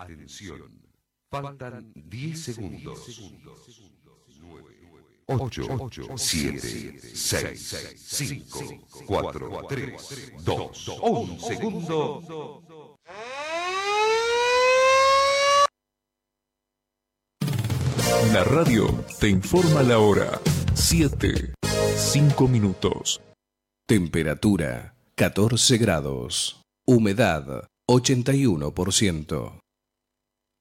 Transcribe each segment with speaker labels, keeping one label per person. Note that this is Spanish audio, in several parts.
Speaker 1: Atención. Faltan 10 segundos. 8, 7, 6, 5, 4, 3, 2, 1 segundo.
Speaker 2: La radio te informa la hora. 7, 5 minutos. Temperatura 14 grados. Humedad 81%.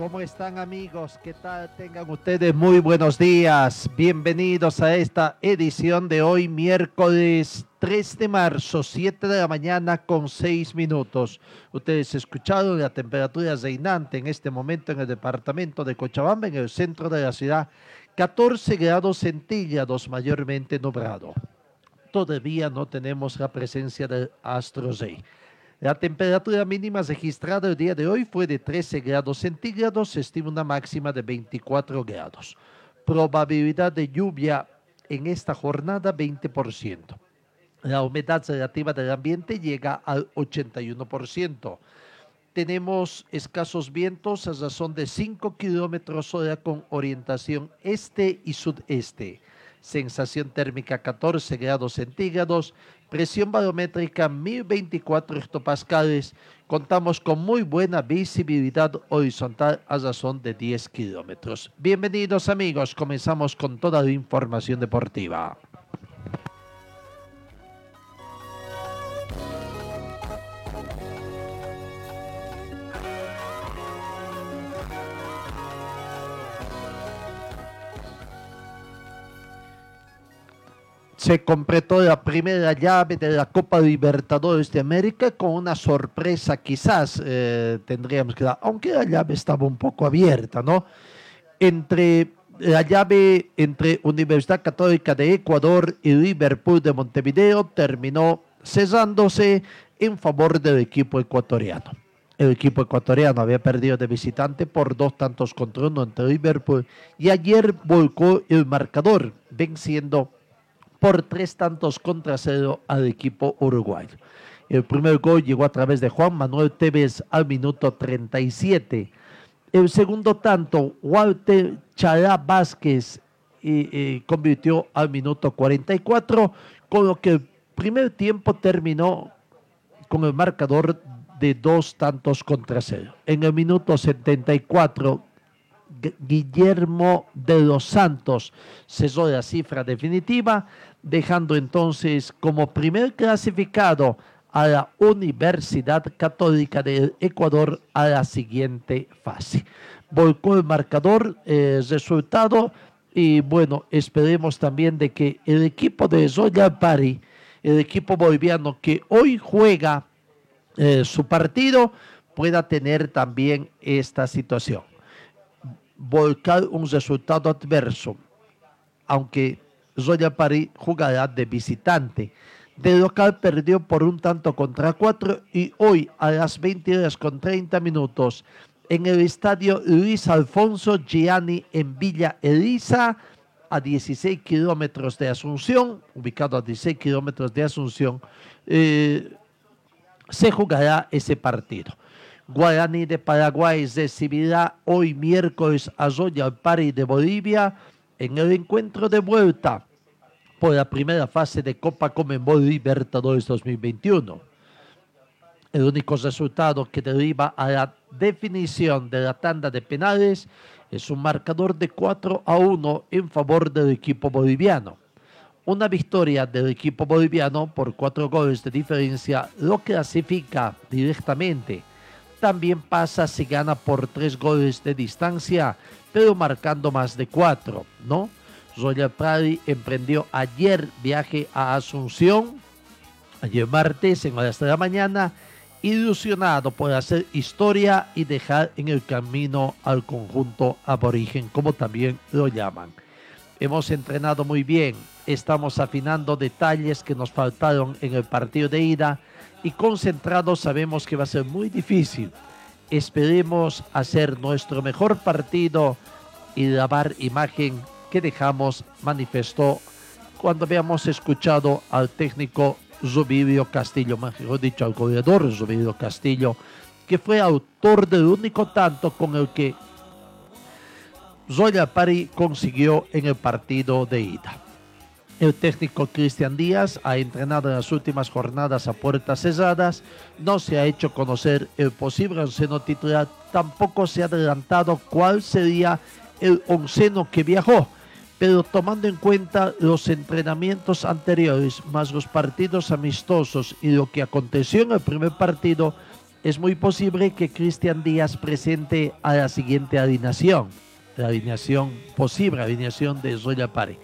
Speaker 3: ¿Cómo están amigos? ¿Qué tal? Tengan ustedes muy buenos días. Bienvenidos a esta edición de hoy, miércoles 3 de marzo, 7 de la mañana con 6 minutos. Ustedes escucharon la temperatura reinante en este momento en el departamento de Cochabamba, en el centro de la ciudad, 14 grados centígrados, mayormente nublado. Todavía no tenemos la presencia del astro rey. La temperatura mínima registrada el día de hoy fue de 13 grados centígrados, se estima una máxima de 24 grados. Probabilidad de lluvia en esta jornada 20%. La humedad relativa del ambiente llega al 81%. Tenemos escasos vientos a razón de 5 kilómetros hora con orientación este y sudeste. Sensación térmica 14 grados centígrados presión barométrica 1024 hectopascales, contamos con muy buena visibilidad horizontal a razón de 10 kilómetros. Bienvenidos amigos, comenzamos con toda la información deportiva. Se completó la primera llave de la Copa Libertadores de América con una sorpresa quizás eh, tendríamos que dar, aunque la llave estaba un poco abierta, ¿no? Entre la llave entre Universidad Católica de Ecuador y Liverpool de Montevideo terminó cesándose en favor del equipo ecuatoriano. El equipo ecuatoriano había perdido de visitante por dos tantos contra uno entre Liverpool y ayer volcó el marcador, venciendo por tres tantos contra cero al equipo uruguayo. El primer gol llegó a través de Juan Manuel Tevez al minuto 37. El segundo tanto, Walter Chalá Vázquez convirtió al minuto 44, con lo que el primer tiempo terminó con el marcador de dos tantos contra cero. En el minuto 74, Guillermo de los Santos cesó la cifra definitiva dejando entonces como primer clasificado a la Universidad Católica de Ecuador a la siguiente fase. Volcó el marcador, el resultado, y bueno, esperemos también de que el equipo de Zoya Pari, el equipo boliviano que hoy juega eh, su partido, pueda tener también esta situación. Volcar un resultado adverso, aunque Zoya París jugará de visitante. De local perdió por un tanto contra cuatro y hoy a las 20 horas con 30 minutos en el estadio Luis Alfonso Gianni en Villa Elisa, a 16 kilómetros de Asunción, ubicado a 16 kilómetros de Asunción, eh, se jugará ese partido. Guaraní de Paraguay recibirá hoy miércoles a Zoya Pari de Bolivia en el encuentro de vuelta por la primera fase de Copa Comenbol Libertadores 2021. El único resultado que deriva a la definición de la tanda de penales es un marcador de 4 a 1 en favor del equipo boliviano. Una victoria del equipo boliviano por cuatro goles de diferencia lo clasifica directamente también pasa si gana por tres goles de distancia, pero marcando más de cuatro, ¿no? Royal Pradi emprendió ayer viaje a Asunción, ayer martes en horas de la mañana, ilusionado por hacer historia y dejar en el camino al conjunto aborigen, como también lo llaman. Hemos entrenado muy bien, estamos afinando detalles que nos faltaron en el partido de ida y concentrados sabemos que va a ser muy difícil. Esperemos hacer nuestro mejor partido y lavar imagen que dejamos, manifestó cuando habíamos escuchado al técnico Zubidio Castillo, mejor dicho, al goleador Zubidio Castillo, que fue autor del único tanto con el que Zoya Pari consiguió en el partido de ida. El técnico Cristian Díaz ha entrenado en las últimas jornadas a puertas cerradas, no se ha hecho conocer el posible onceno titular, tampoco se ha adelantado cuál sería el onceno que viajó, pero tomando en cuenta los entrenamientos anteriores, más los partidos amistosos y lo que aconteció en el primer partido, es muy posible que Cristian Díaz presente a la siguiente alineación, la alineación posible, alineación de Zoya Pari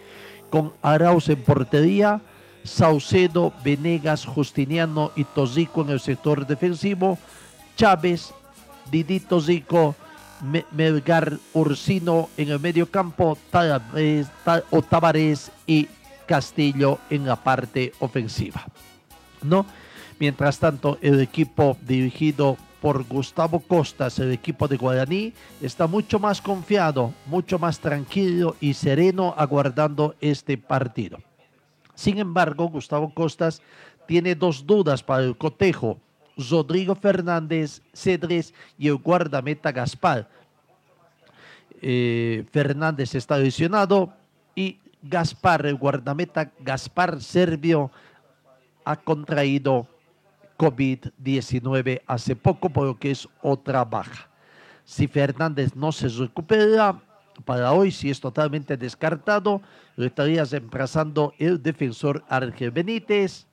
Speaker 3: con Arauz en portería, Saucedo, Venegas, Justiniano y Tozico en el sector defensivo, Chávez, Didito Zico, Melgar Ursino en el medio campo, Tavares y Castillo en la parte ofensiva. ¿No? Mientras tanto, el equipo dirigido por Gustavo Costas, el equipo de Guaraní, está mucho más confiado, mucho más tranquilo y sereno aguardando este partido. Sin embargo, Gustavo Costas tiene dos dudas para el cotejo. Rodrigo Fernández Cedres y el guardameta Gaspar. Eh, Fernández está lesionado y Gaspar, el guardameta Gaspar Servio, ha contraído COVID-19 hace poco, por lo que es otra baja. Si Fernández no se recupera, para hoy, si es totalmente descartado, lo estarías reemplazando el defensor Ángel Benítez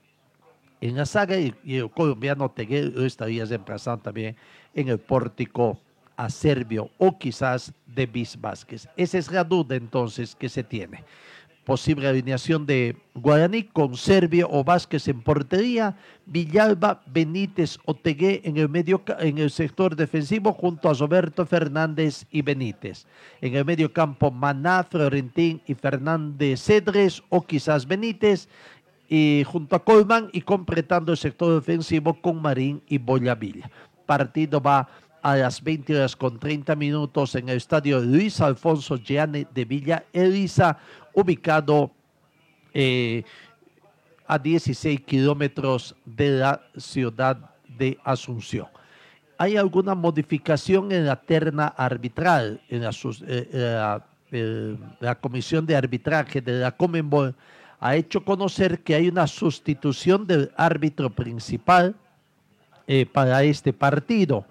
Speaker 3: en la saga y, el colombiano Teguer lo estarías reemplazando también en el pórtico a Serbio o quizás de Bis Vázquez. Esa es la duda entonces que se tiene posible alineación de Guaraní con Servio o Vázquez en portería, Villalba, Benítez, Otegué en el medio en el sector defensivo junto a Roberto Fernández y Benítez. En el medio campo Maná, Florentín y Fernández Cedres o quizás Benítez y junto a Colman y completando el sector defensivo con Marín y Boyavilla. Partido va a las 20 horas con 30 minutos en el estadio Luis Alfonso Gianni de Villa Elisa, ubicado eh, a 16 kilómetros de la ciudad de Asunción. ¿Hay alguna modificación en la terna arbitral? En la, eh, la, comisión de arbitraje de la Comenbol ha hecho conocer que hay una sustitución del árbitro principal eh, para este partido.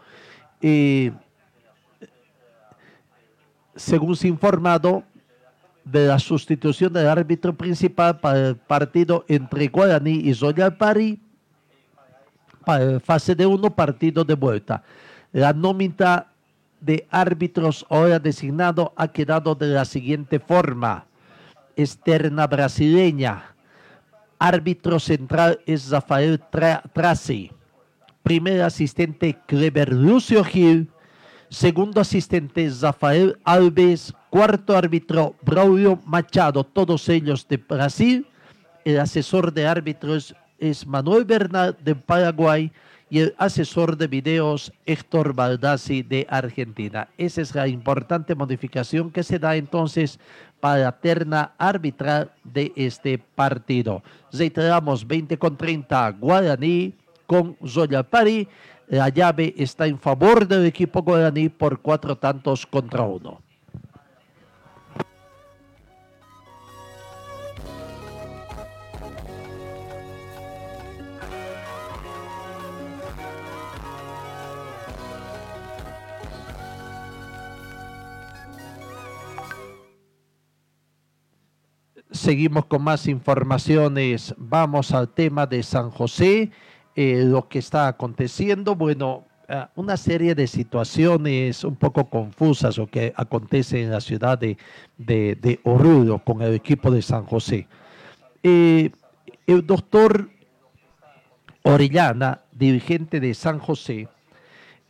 Speaker 3: según se informado, de la sustitución del árbitro principal para el partido entre Guaraní y Royal Pari para fase de uno, partido de vuelta. La nómina de árbitros ahora designado ha quedado de la siguiente forma. Externa brasileña. Árbitro central es Rafael Tracy. Primer asistente Clever Lucio Gil. Segundo asistente Rafael Alves cuarto árbitro Braulio Machado, todos ellos de Brasil. El asesor de árbitros es Manuel Bernal de Paraguay y el asesor de videos Héctor Baldassi de Argentina. Esa es la importante modificación que se da entonces para la terna arbitral de este partido. Reiteramos 20 con 30 Guaraní con Zoya Pari. La llave está en favor del equipo guaraní por cuatro tantos contra uno. Seguimos con más informaciones. Vamos al tema de San José, eh, lo que está aconteciendo. Bueno, eh, una serie de situaciones un poco confusas o que acontecen en la ciudad de, de, Oruro con el equipo de San José. Eh, el doctor Orellana, dirigente de San José,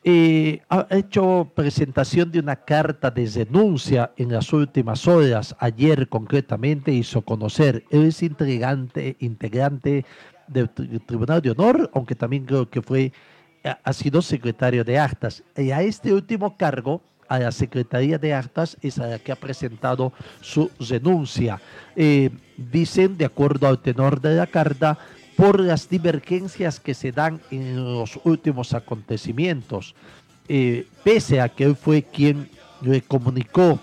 Speaker 3: eh, ha hecho presentación de una carta de denuncia en las últimas horas. Ayer concretamente hizo conocer, él es integrante, integrante del Tribunal de Honor, aunque también creo que fue, ha sido secretario de actas. Y a este último cargo, a la Secretaría de Actas, es a la que ha presentado su denuncia. Eh, dicen, de acuerdo al tenor de la carta, por las divergencias que se dan en los últimos acontecimientos. Eh, pese a que él fue quien le comunicó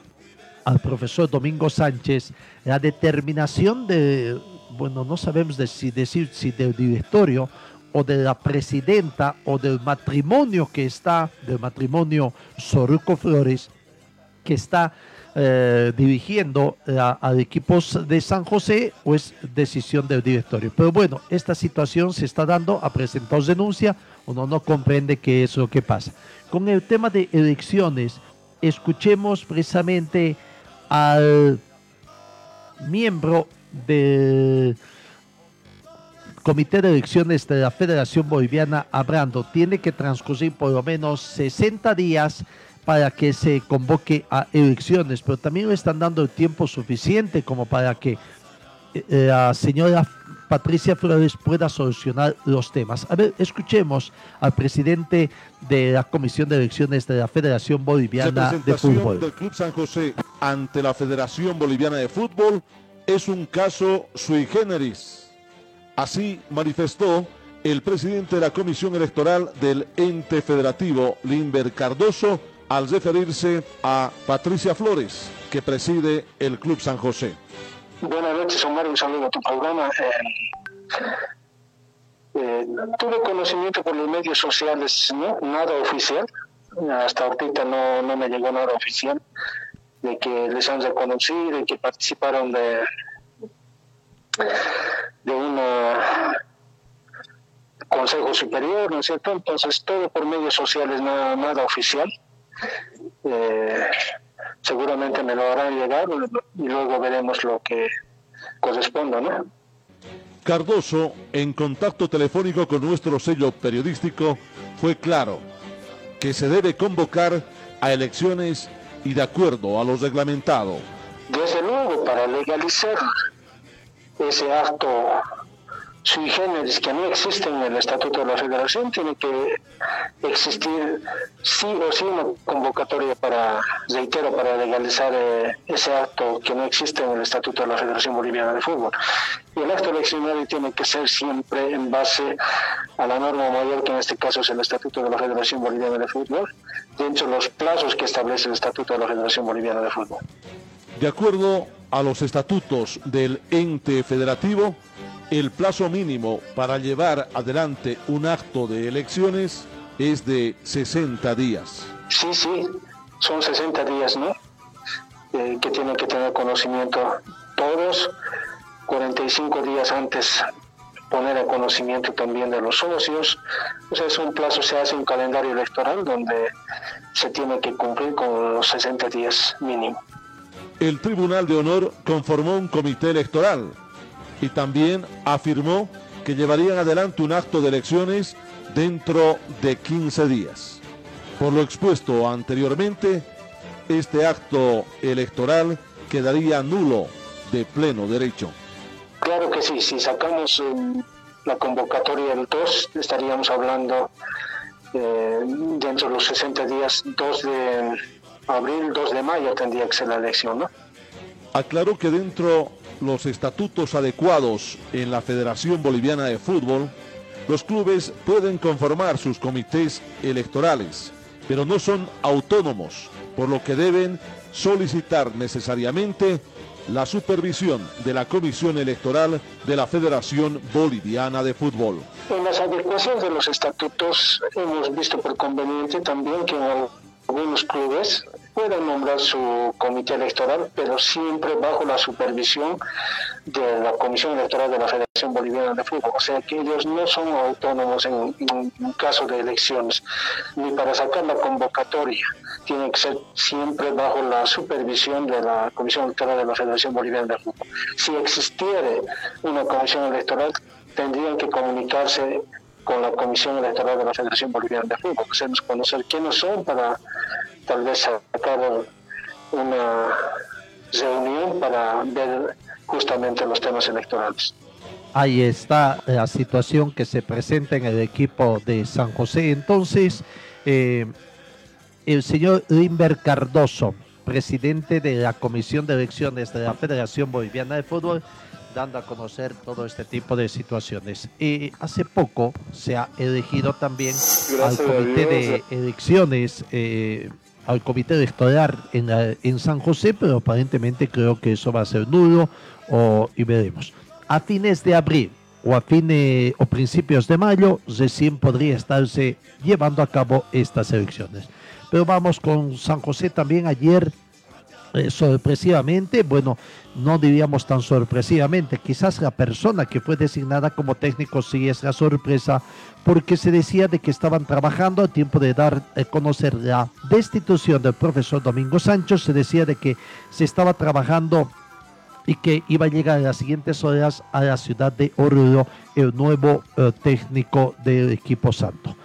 Speaker 3: al profesor Domingo Sánchez la determinación de, bueno, no sabemos si decir si del directorio o de la presidenta o del matrimonio que está, del matrimonio Soruco Flores, que está eh, dirigiendo al equipo de San José o es decisión del directorio. Pero bueno, esta situación se está dando, ha presentado denuncia, uno no comprende qué es lo que pasa. Con el tema de elecciones, escuchemos precisamente al miembro del Comité de Elecciones de la Federación Boliviana hablando, tiene que transcurrir por lo menos 60 días para que se convoque a elecciones, pero también le están dando el tiempo suficiente como para que eh, la señora Patricia Flores pueda solucionar los temas. A ver, escuchemos al presidente de la Comisión de Elecciones de la Federación Boliviana de Fútbol.
Speaker 4: del Club San José ante la Federación Boliviana de Fútbol es un caso sui generis. Así manifestó el presidente de la Comisión Electoral del ente federativo, Limber Cardoso, al referirse a Patricia Flores, que preside el Club San José.
Speaker 5: Buenas noches, Omar, un saludo a tu programa. Eh, eh, tuve conocimiento por los medios sociales, ¿no? nada oficial, hasta ahorita no, no me llegó nada oficial, de que les han reconocido y que participaron de, de un consejo superior, ¿no es cierto? Entonces, todo por medios sociales, nada, nada oficial. Eh, seguramente me lo harán llegar y luego veremos lo que corresponda, ¿no?
Speaker 4: Cardoso, en contacto telefónico con nuestro sello periodístico, fue claro que se debe convocar a elecciones y de acuerdo a lo reglamentado.
Speaker 5: Desde luego, para legalizar ese acto sui generis que no existe en el Estatuto de la Federación, tiene que existir sí o sí una convocatoria para, reitero, para legalizar eh, ese acto que no existe en el Estatuto de la Federación Boliviana de Fútbol. Y el acto eleccionario tiene que ser siempre en base a la norma mayor, que en este caso es el Estatuto de la Federación Boliviana de Fútbol, dentro de los plazos que establece el Estatuto de la Federación Boliviana de Fútbol.
Speaker 4: De acuerdo a los estatutos del ente federativo, el plazo mínimo para llevar adelante un acto de elecciones es de 60 días.
Speaker 5: Sí, sí, son 60 días, ¿no? Eh, que tienen que tener conocimiento todos, 45 días antes poner a conocimiento también de los socios. O sea, es un plazo, se hace un calendario electoral donde se tiene que cumplir con los 60 días mínimo.
Speaker 4: El Tribunal de Honor conformó un comité electoral y también afirmó que llevarían adelante un acto de elecciones dentro de 15 días. Por lo expuesto anteriormente, este acto electoral quedaría nulo de pleno derecho.
Speaker 5: Claro que sí, si sacamos eh, la convocatoria del 2, estaríamos hablando eh, dentro de los 60 días, 2 de abril, 2 de mayo tendría que ser la elección, ¿no?
Speaker 4: Aclaró que dentro los estatutos adecuados en la Federación Boliviana de Fútbol, los clubes pueden conformar sus comités electorales, pero no son autónomos, por lo que deben solicitar necesariamente la supervisión de la Comisión Electoral de la Federación Boliviana de Fútbol.
Speaker 5: En las adecuaciones de los estatutos hemos visto por conveniente también que algunos clubes pueden nombrar su comité electoral, pero siempre bajo la supervisión de la Comisión Electoral de la Federación. Federación Boliviana de Fútbol. O sea que ellos no son autónomos en, en caso de elecciones, ni para sacar la convocatoria. Tienen que ser siempre bajo la supervisión de la Comisión Electoral de la Federación Boliviana de Fútbol. Si existiera una comisión electoral, tendrían que comunicarse con la Comisión Electoral de la Federación Boliviana de Fútbol, hacemos conocer quiénes son para tal vez sacar una reunión para ver justamente los temas electorales.
Speaker 3: Ahí está la situación que se presenta en el equipo de San José. Entonces, eh, el señor Limber Cardoso, presidente de la Comisión de Elecciones de la Federación Boliviana de Fútbol, dando a conocer todo este tipo de situaciones. Y hace poco se ha elegido también al comité de elecciones, eh, al comité electoral en, en San José, pero aparentemente creo que eso va a ser nulo o, y veremos. A fines de abril o a fines o principios de mayo recién podría estarse llevando a cabo estas elecciones. Pero vamos con San José también ayer eh, sorpresivamente, bueno, no diríamos tan sorpresivamente, quizás la persona que fue designada como técnico sí es la sorpresa, porque se decía de que estaban trabajando a tiempo de dar a conocer la destitución del profesor Domingo Sánchez, se decía de que se estaba trabajando y que iba a llegar en las siguientes horas a la ciudad de Oruro el nuevo eh, técnico del equipo santo.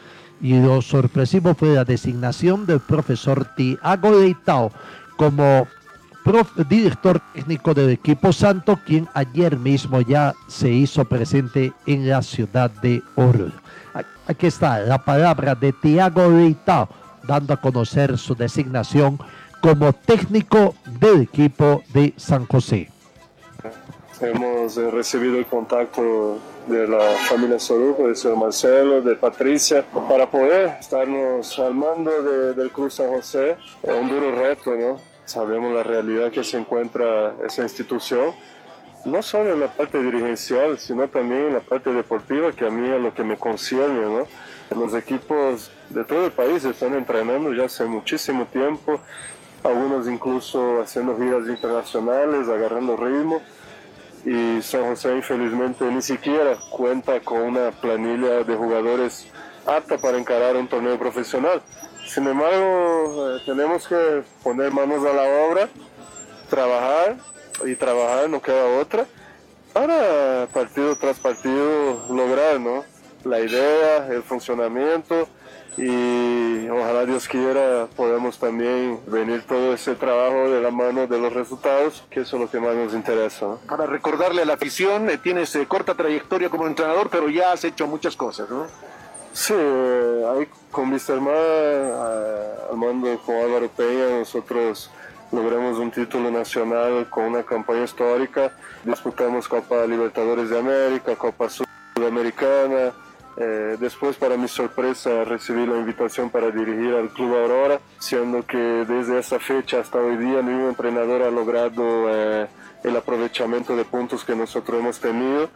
Speaker 3: Y lo sorpresivo fue la designación del profesor Tiago Leitao como director técnico del equipo Santo, quien ayer mismo ya se hizo presente en la ciudad de Oruro. Aquí está la palabra de Tiago Leitao, dando a conocer su designación como técnico del equipo de San José.
Speaker 6: Hemos eh, recibido el contacto de la familia Soruco, de señor Marcelo, de Patricia, para poder estarnos al mando del Club San José. Es un duro reto, ¿no? Sabemos la realidad que se encuentra esa institución, no solo en la parte dirigencial, sino también en la parte deportiva, que a mí es lo que me concierne. ¿no? Los equipos de todo el país están entrenando ya hace muchísimo tiempo, algunos incluso haciendo giras internacionales, agarrando ritmo. Y San José infelizmente ni siquiera cuenta con una planilla de jugadores apta para encarar un torneo profesional. Sin embargo, eh, tenemos que poner manos a la obra, trabajar y trabajar, no queda otra, para partido tras partido lograr ¿no? la idea, el funcionamiento y ojalá Dios quiera podamos también venir todo ese trabajo de la mano de los resultados, que eso es lo que más nos interesa.
Speaker 7: Para recordarle a la afición, eh, tienes eh, corta trayectoria como entrenador, pero ya has hecho muchas cosas, ¿no?
Speaker 6: Sí, ahí con Mr. Ma, al mando con Álvaro Peña, nosotros logramos un título nacional con una campaña histórica. Disputamos Copa Libertadores de América, Copa Sudamericana. Eh, después, para mi sorpresa, recibí la invitación para dirigir al Club Aurora, siendo que desde esa fecha hasta hoy día ningún entrenador ha logrado eh, el aprovechamiento de puntos que nosotros hemos tenido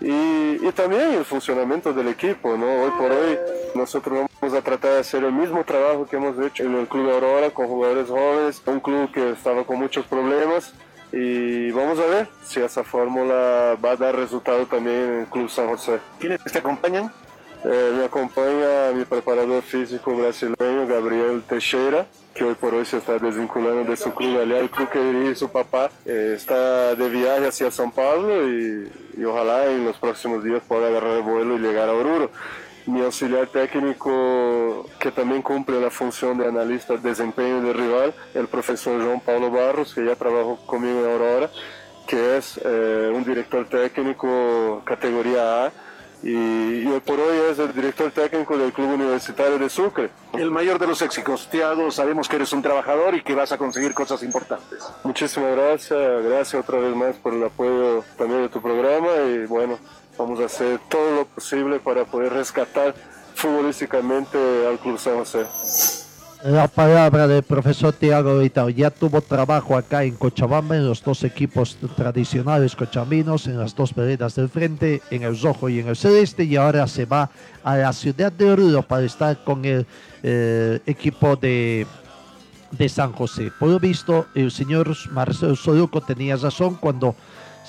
Speaker 6: y, también el funcionamiento del equipo, ¿no? Hoy por hoy nosotros vamos a tratar de hacer el mismo trabajo que hemos hecho en el Club Aurora con jugadores jóvenes, un club que estaba con muchos problemas y vamos a ver si esa fórmula va a dar resultado también en el Club San José.
Speaker 7: ¿Quiénes te acompañan?
Speaker 6: Eh, me acompaña mi preparador físico brasileño, Gabriel Teixeira, que hoy por hoy se está desvinculando de su club allá, el club que dirige su papá. Eh, está de viaje hacia São Paulo y, y, ojalá en los próximos días pueda agarrar el vuelo y llegar a Oruro. Mi auxiliar técnico, que también cumple la función de analista de desempeño de rival, el profesor João Paulo Barros, que ya trabajó conmigo en Aurora, que es eh, un director técnico categoría A y, hoy por hoy es el director técnico del Club Universitario de Sucre.
Speaker 7: El mayor de los éxitos, Tiago, sabemos que eres un trabajador y que vas a conseguir cosas importantes.
Speaker 6: Muchísimas gracias, gracias otra vez más por el apoyo también de tu programa y bueno, vamos a hacer todo lo posible para poder rescatar futbolísticamente al Club San José
Speaker 3: la palabra del profesor Tiago Vitao. Ya tuvo trabajo acá en Cochabamba, en los dos equipos tradicionales cochambinos, en las dos veredas del frente, en el rojo y en el celeste, y ahora se va a la ciudad de Oruro para estar con el eh, equipo de, de San José. Por lo visto, el señor Marcelo Soluco tenía razón cuando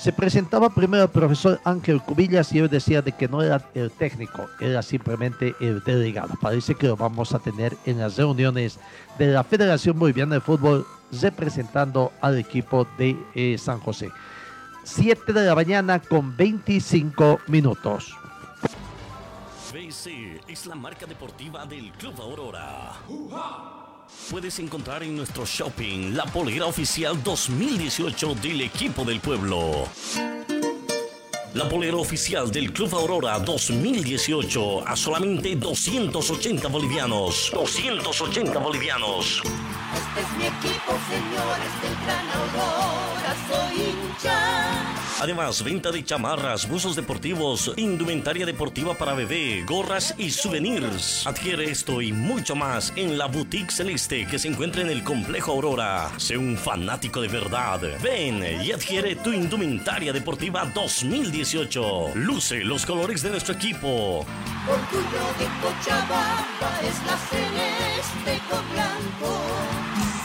Speaker 3: Se presentaba primero el profesor Ángel Cubillas y él decía de que no era el técnico, era simplemente el delegado. Parece que lo vamos a tener en las reuniones de la Federación Boliviana de Fútbol representando al equipo de eh, San José. 7 de la mañana con 25 minutos.
Speaker 8: BC es la marca deportiva del Club Aurora. Puedes encontrar en nuestro shopping la polera oficial 2018 del equipo del pueblo. La polera oficial del Club Aurora 2018 a solamente 280 bolivianos. 280 bolivianos.
Speaker 9: Este es mi equipo, señores del Gran Aurora, soy hincha.
Speaker 8: Además, venta de chamarras, buzos deportivos, indumentaria deportiva para bebé, gorras y souvenirs. Adquiere esto y mucho más en la Boutique Celeste que se encuentra en el Complejo Aurora. Sé un fanático de verdad. Ven y adquiere tu indumentaria deportiva 2018. Luce los colores de nuestro equipo.
Speaker 9: Orgullo de Cochabamba es la celeste con blanco.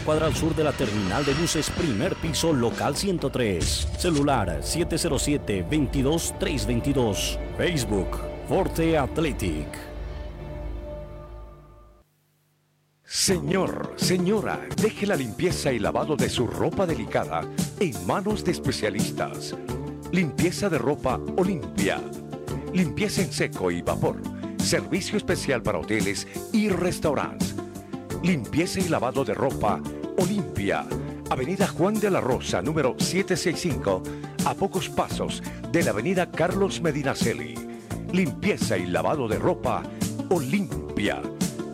Speaker 8: cuadra al sur de la terminal de buses, primer piso, local 103. Celular 707-22-322. Facebook, Forte Athletic.
Speaker 10: Señor, señora, deje la limpieza y lavado de su ropa delicada en manos de especialistas. Limpieza de ropa Olimpia. Limpieza en seco y vapor. Servicio especial para hoteles y restaurantes. Limpieza y lavado de ropa Olimpia. Avenida Juan de la Rosa, número 765, a pocos pasos de la Avenida Carlos Medinaceli. Limpieza y lavado de ropa Olimpia.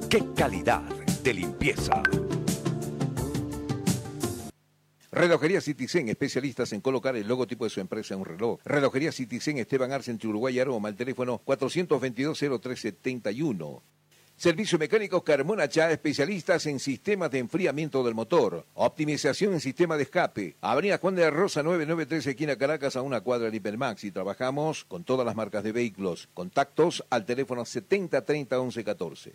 Speaker 10: ¡Qué calidad de limpieza!
Speaker 11: Relojería Citizen, especialistas en colocar el logotipo de su empresa en un reloj. Relojería Citizen, Esteban Arce, entre Uruguay y Aroma, el teléfono 422-0371. Servicio Mecánico Carmona Chá, especialistas en sistemas de enfriamiento del motor, optimización en sistema de escape. Avenida Juan de Rosa 993, esquina Caracas, a una cuadra de Hipermax. Y trabajamos con todas las marcas de vehículos. Contactos al teléfono 7030 1114.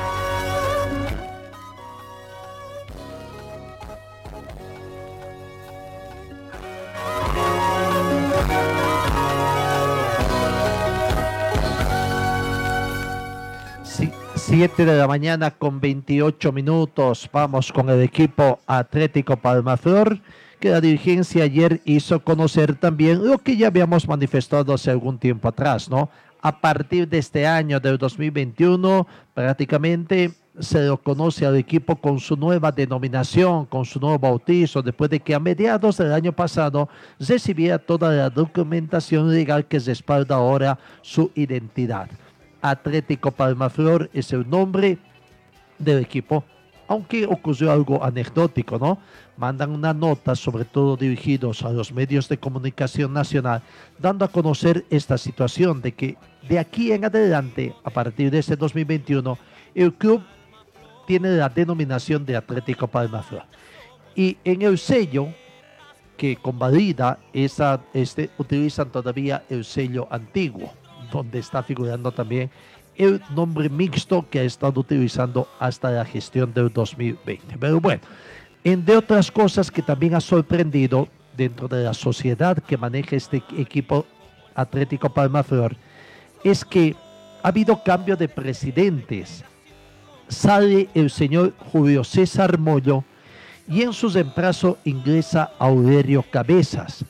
Speaker 3: 7 de la mañana con 28 minutos. Vamos con el equipo Atlético Palmaflor, que la dirigencia ayer hizo conocer también lo que ya habíamos manifestado hace algún tiempo atrás, ¿no? A partir de este año, del 2021, prácticamente se lo conoce al equipo con su nueva denominación, con su nuevo bautizo, después de que a mediados del año pasado recibía toda la documentación legal que respalda ahora su identidad. Atlético Palmaflor es el nombre del equipo, aunque ocurrió algo anecdótico, ¿no? Mandan una nota, sobre todo dirigidos a los medios de comunicación nacional, dando a conocer esta situación de que de aquí en adelante, a partir de este 2021, el club tiene la denominación de Atlético Palmaflor. Y en el sello que convalida esa, este, utilizan todavía el sello antiguo, donde está figurando también el nombre mixto que ha estado utilizando hasta la gestión del 2020. Pero bueno, entre otras cosas que también ha sorprendido dentro de la sociedad que maneja este equipo Atlético Palmaflor, es que ha habido cambio de presidentes. Sale el señor Julio César Mollo y en su reemplazo ingresa Aurelio Cabezas.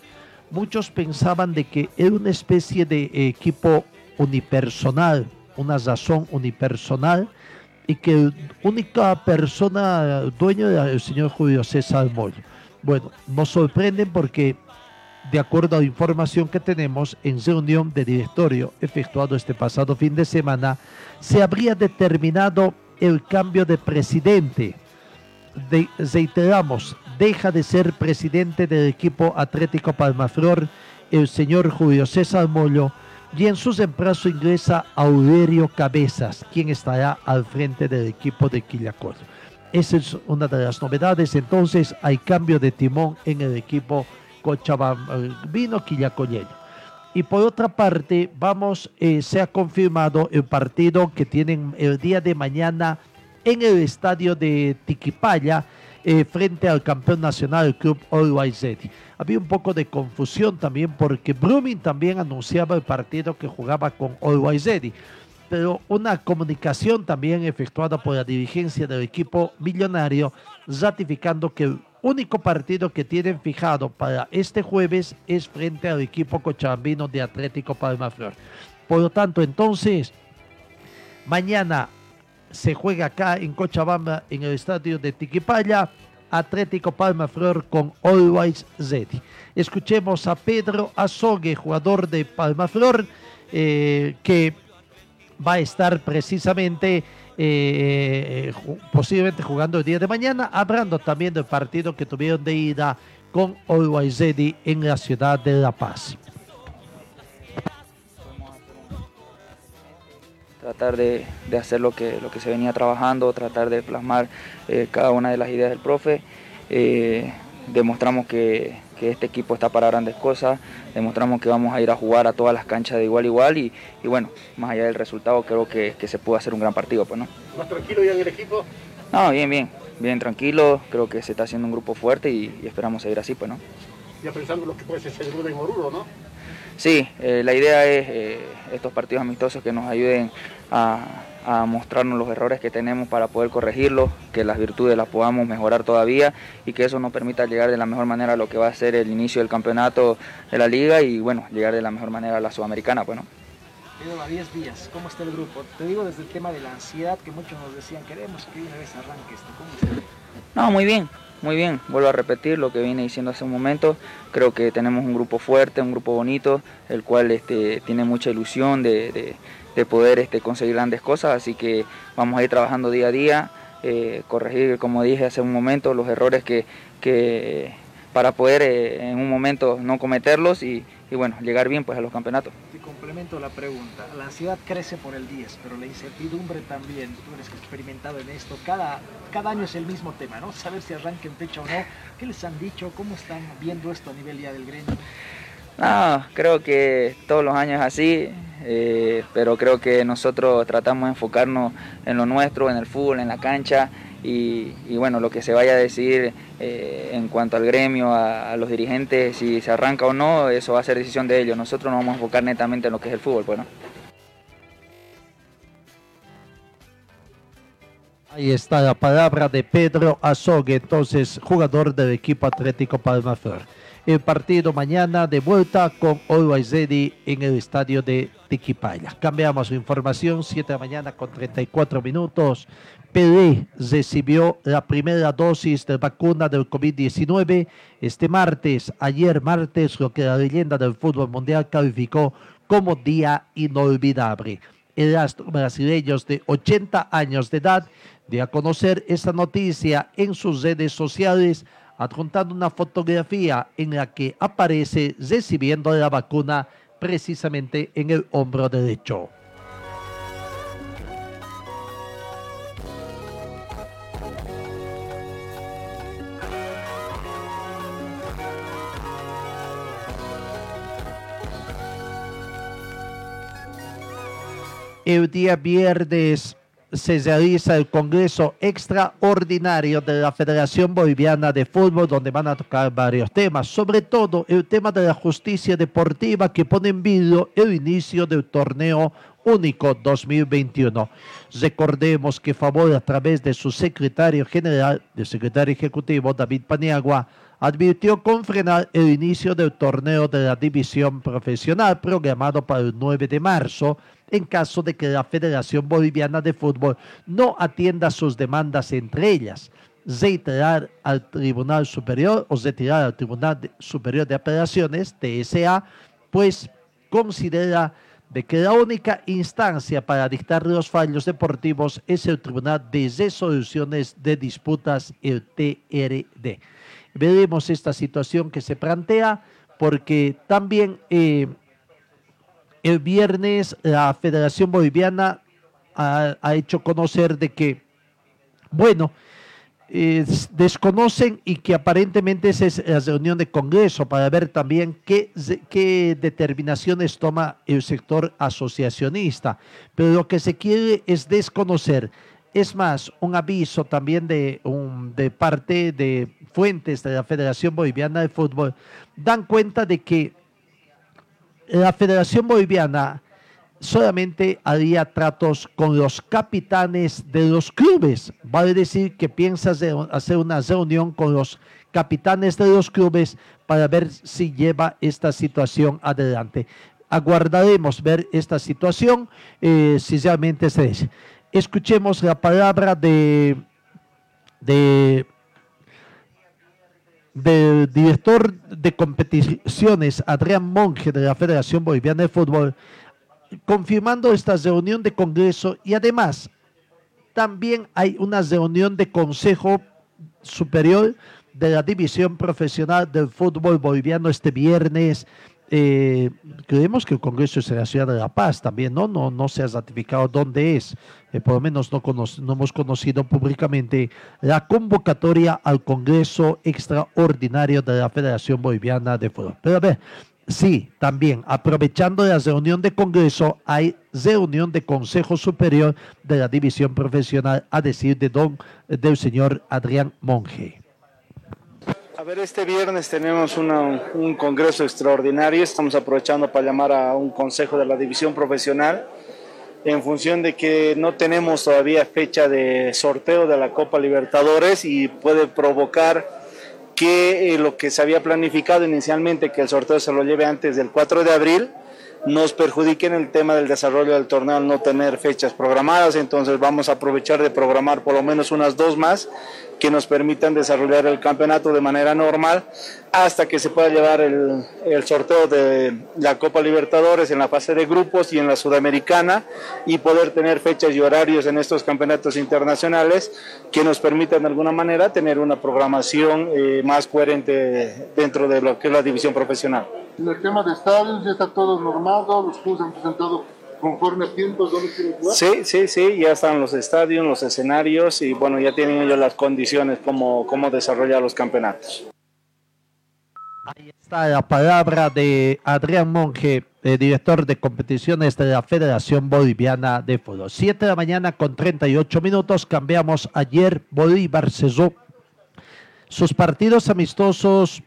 Speaker 3: Muchos pensaban de que era una especie de equipo unipersonal, una razón unipersonal, y que única persona dueño era el señor Julio César Moyo. Bueno, nos sorprenden porque, de acuerdo a la información que tenemos en reunión de directorio efectuado este pasado fin de semana, se habría determinado el cambio de presidente. De, reiteramos, deja de ser presidente del equipo Atlético Palmaflor el señor Julio César Mollo y en su reemplazo ingresa Aurelio Cabezas, quien estará al frente del equipo de Quillacor. Esa es una de las novedades. Entonces hay cambio de timón en el equipo Cochabambino Quillacoñeño. Y por otra parte, vamos, eh, se ha confirmado el partido que tienen el día de mañana en el estadio de Tiquipaya eh, frente al campeón nacional, el club Always Había un poco de confusión también porque Brumming también anunciaba el partido que jugaba con Always pero una comunicación también efectuada por la dirigencia del equipo millonario ratificando que el único partido que tienen fijado para este jueves es frente al equipo cochabambino de Atlético Palma Flor. Por lo tanto, entonces, mañana se juega acá en Cochabamba, en el estadio de Tiquipaya, Atlético Palma Flor con Always Ready. Escuchemos a Pedro Azogue, jugador de Palma Flor, eh, que va a estar precisamente eh, posiblemente jugando el día de mañana, hablando también del partido que tuvieron de ida con Always Ready en la ciudad de La Paz.
Speaker 12: Tratar de, hacer lo que, lo que se venía trabajando, tratar de plasmar eh, cada una de las ideas del profe. Eh, demostramos que, este equipo está para grandes cosas, demostramos que vamos a ir a jugar a todas las canchas de igual a igual y, bueno, más allá del resultado creo que, se puede hacer un gran partido. Pues, ¿no?
Speaker 13: ¿Más tranquilo ya en el equipo?
Speaker 12: No, bien, bien, bien tranquilo, creo que se está haciendo un grupo fuerte y, esperamos seguir así. Pues, ¿no?
Speaker 13: Ya pensando lo que puede ser seguro y Morudo, ¿no?
Speaker 12: Sí, eh, la idea es estos partidos amistosos que nos ayuden a, mostrarnos los errores que tenemos para poder corregirlos, que las virtudes las podamos mejorar todavía y que eso nos permita llegar de la mejor manera a lo que va a ser el inicio del campeonato de la liga y bueno, llegar de la mejor manera a la sudamericana. Bueno.
Speaker 13: a 10 días, ¿cómo está el grupo? Te digo desde el tema de la ansiedad que muchos nos decían, queremos que una vez arranque esto, ¿cómo está?
Speaker 12: No, muy bien, muy bien, vuelvo a repetir lo que vine diciendo hace un momento, creo que tenemos un grupo fuerte, un grupo bonito, el cual este, tiene mucha ilusión de, poder este, conseguir grandes cosas, así que vamos a ir trabajando día a día, eh, corregir, como dije hace un momento, los errores que, que para poder eh, en un momento no cometerlos y, y bueno, llegar bien pues a los campeonatos.
Speaker 13: Complemento la pregunta. La ansiedad crece por el 10, pero la incertidumbre también. Tú eres experimentado en esto. Cada, cada año es el mismo tema, ¿no? Saber si arranca en fecha o no. ¿Qué les han dicho? ¿Cómo están viendo esto a nivel ya del gremio?
Speaker 12: No, creo que todos los años es así, eh, pero creo que nosotros tratamos de enfocarnos en lo nuestro, en el fútbol, en la cancha y, bueno, lo que se vaya a decidir eh, en cuanto al gremio, a, los dirigentes, si se arranca o no, eso va a ser decisión de ellos. Nosotros nos vamos a enfocar netamente en lo que es el fútbol, bueno. Pues,
Speaker 3: Ahí está la palabra de Pedro Azogue, entonces jugador del equipo Atlético Palmaflor. El partido mañana de vuelta con Always Ready en el estadio de Tiquipaya. Cambiamos la información, 7 de la mañana con 34 minutos. Pelé recibió la primera dosis de vacuna del COVID-19 este martes, ayer martes, lo que la leyenda del fútbol mundial calificó como día inolvidable. El astro brasileño de 80 años de edad dio a conocer esta noticia en sus redes sociales, adjuntando una fotografía en la que aparece recibiendo la vacuna precisamente en el hombro derecho. El día viernes se realiza el Congreso Extraordinario de la Federación Boliviana de Fútbol, donde van a tocar varios temas, sobre todo el tema de la justicia deportiva que pone en vídeo el inicio del torneo único 2021. Recordemos que Favor, a través de su secretario general, del secretario ejecutivo David Paniagua, advirtió con frenar el inicio del torneo de la división profesional programado para el 9 de marzo en caso de que la Federación Boliviana de Fútbol no atienda sus demandas entre ellas reiterar al Tribunal Superior o retirar al Tribunal Superior de Apelaciones, TSA, pues considera de que la única instancia para dictar los fallos deportivos es el Tribunal de Resoluciones de Disputas, el TRD. Veremos esta situación que se plantea porque también eh, el viernes la Federación Boliviana ha, ha hecho conocer de que, bueno, desconocen y que aparentemente esa es la reunión de Congreso para ver también qué, qué determinaciones toma el sector asociacionista. Pero lo que se quiere es desconocer. Es más, un aviso también de, un, de parte de fuentes de la Federación Boliviana de Fútbol dan cuenta de que la Federación Boliviana solamente haría tratos con los capitanes de los clubes. Vale decir que piensas hacer una reunión con los capitanes de los clubes para ver si lleva esta situación adelante. Aguardaremos ver esta situación, eh, si realmente se. Escuchemos la palabra de, de del director de competiciones, Adrián Monge, de la Federación Boliviana de Fútbol, confirmando esta reunión de Congreso y además también hay una reunión de Consejo Superior de la División Profesional del Fútbol Boliviano este viernes. Eh, creemos que el Congreso es en la ciudad de La Paz también, ¿no? No, no se ha ratificado dónde es. Eh, por lo menos no, no hemos conocido públicamente la convocatoria al Congreso Extraordinario de la Federación Boliviana de Fútbol. Pero a ver, Sí, también, aprovechando la reunión de Congreso, hay reunión de Consejo Superior de la División Profesional, a decir de don, del señor Adrián Monge.
Speaker 14: A ver, este viernes tenemos un congreso extraordinario, estamos aprovechando para llamar a un consejo de la División Profesional en función de que no tenemos todavía fecha de sorteo de la Copa Libertadores y puede provocar que eh, lo que se había planificado inicialmente, que el sorteo se lo lleve antes del 4 de abril, nos perjudique en el tema del desarrollo del torneo al no tener fechas programadas, entonces vamos a aprovechar de programar por lo menos unas dos más que nos permitan desarrollar el campeonato de manera normal hasta que se pueda llevar el, el, sorteo de la Copa Libertadores en la fase de grupos y en la Sudamericana y poder tener fechas y horarios en estos campeonatos internacionales que nos permitan de alguna manera tener una programación eh, más coherente dentro de lo que es la división profesional.
Speaker 15: En el tema de estadios ya está todo normado, los clubes han presentado conforme a tiempos donde quieren jugar?
Speaker 14: Sí, sí, sí, ya están los estadios, los escenarios y bueno, ya tienen ellos las condiciones como cómo desarrollar los campeonatos.
Speaker 3: Ahí está la palabra de Adrián Monge, el director de competiciones de la Federación Boliviana de Fútbol. Siete de la mañana con 38 minutos, cambiamos ayer, Bolívar cesó sus partidos amistosos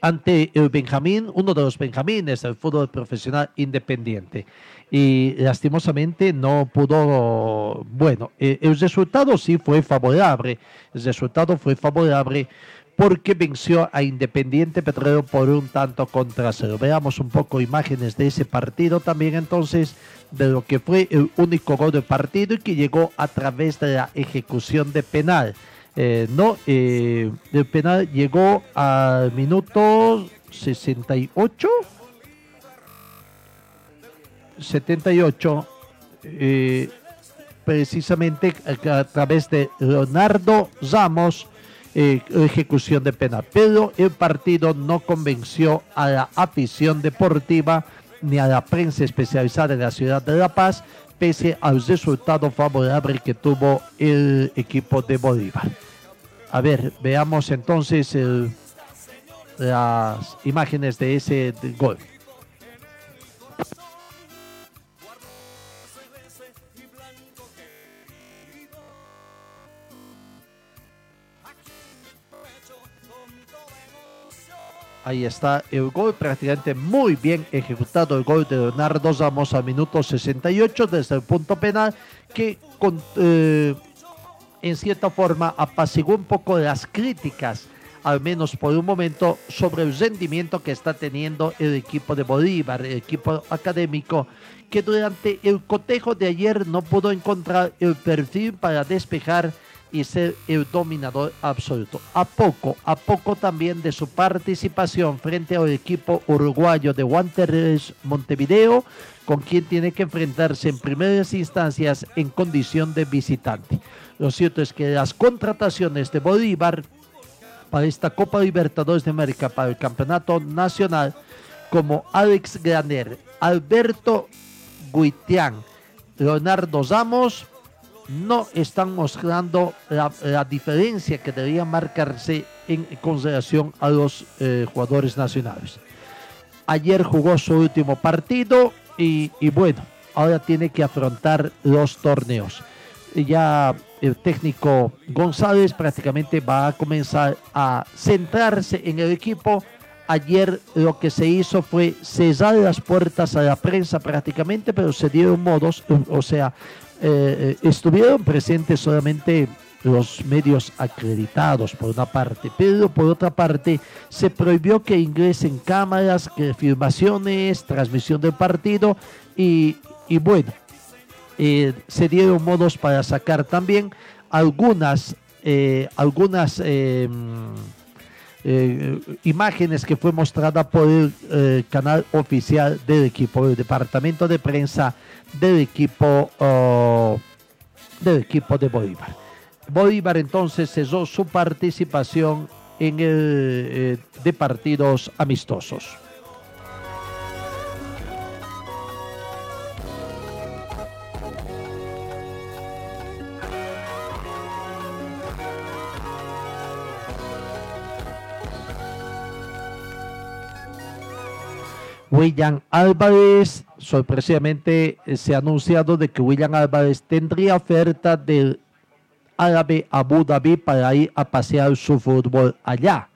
Speaker 3: ante el Benjamín, uno de los Benjamines del fútbol profesional independiente y lastimosamente no pudo, bueno, eh, el resultado sí fue favorable, el resultado fue favorable porque venció a Independiente Petrolero por un tanto contra cero. Veamos un poco imágenes de ese partido también entonces de lo que fue el único gol del partido y que llegó a través de la ejecución de penal. Eh, no, eh, el penal llegó al minuto 68 78, eh, precisamente a, través de Leonardo Ramos, eh, ejecución de penal. Pero el partido no convenció a la afición deportiva ni a la prensa especializada de la ciudad de La Paz, pese al resultado favorable que tuvo el equipo de Bolívar. A ver, veamos entonces las imágenes de ese gol. Ahí está el gol, prácticamente muy bien ejecutado el gol de Leonardo Ramos a minuto 68 desde el punto penal que con, eh, en cierta forma apaciguó un poco las críticas, al menos por un momento, sobre el rendimiento que está teniendo el equipo de Bolívar, el equipo académico, que durante el cotejo de ayer no pudo encontrar el perfil para despejar y ser el dominador absoluto. A poco, a poco también de su participación frente al equipo uruguayo de Wanderers Montevideo, con quien tiene que enfrentarse en primeras instancias en condición de visitante. Lo cierto es que las contrataciones de Bolívar para esta Copa Libertadores de América, para el Campeonato Nacional, como Alex Graner, Alberto Guitián, Leonardo Ramos, no están mostrando la, la diferencia que debería marcarse en consideración a los eh, jugadores nacionales. Ayer jugó su último partido y, y bueno, ahora tiene que afrontar los torneos. Ya el técnico González prácticamente va a comenzar a centrarse en el equipo. Ayer lo que se hizo fue cesar las puertas a la prensa prácticamente, pero se dieron modos, o sea, eh, estuvieron presentes solamente los medios acreditados por una parte, pero por otra parte se prohibió que ingresen cámaras, que filmaciones, transmisión del partido y bueno, eh, se dieron modos para sacar también algunas, eh, algunas eh, eh, imágenes que fue mostrada por el canal oficial del equipo, el departamento de prensa del equipo oh, del equipo de Bolívar. Bolívar entonces cesó su participación en el de partidos amistosos. William Álvarez, sorpresivamente eh, se ha anunciado de que William Álvarez tendría oferta del árabe Abu Dhabi para ir a pasear su fútbol allá.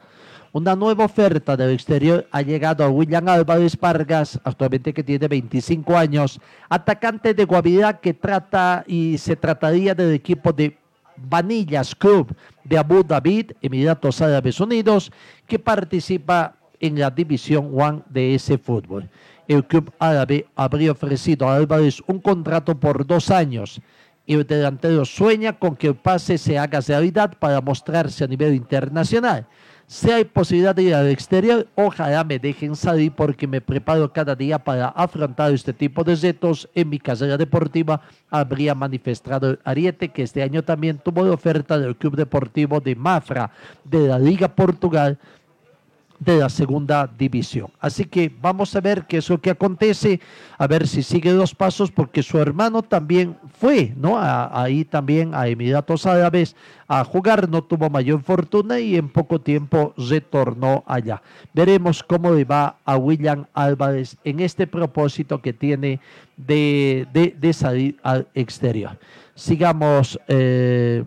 Speaker 3: Una nueva oferta del exterior ha llegado a William Álvarez Vargas, actualmente que tiene 25 años, atacante de Guavirá que trata y se trataría del equipo de Vanillas Club de Abu Dhabi, Emiratos Árabes Unidos, que participa en la División One de ese fútbol. El club árabe habría ofrecido a Álvarez un contrato por dos años. El delantero sueña con que el pase se haga realidad para mostrarse a nivel internacional. Si hay posibilidad de ir al exterior, ojalá me dejen salir porque me preparo cada día para afrontar este tipo de retos en mi carrera deportiva, habría manifestado Ariete, que este año también tuvo la oferta del Club Deportivo de Mafra de la Liga Portugal de la segunda división. Así que vamos a ver qué es lo que acontece, a ver si sigue los pasos, porque su hermano también fue, ¿no? Ahí también a Emiratos Árabes a jugar, no tuvo mayor fortuna y en poco tiempo retornó allá. Veremos cómo le va a William Álvarez en este propósito que tiene de, de- de salir al exterior. Sigamos. eh,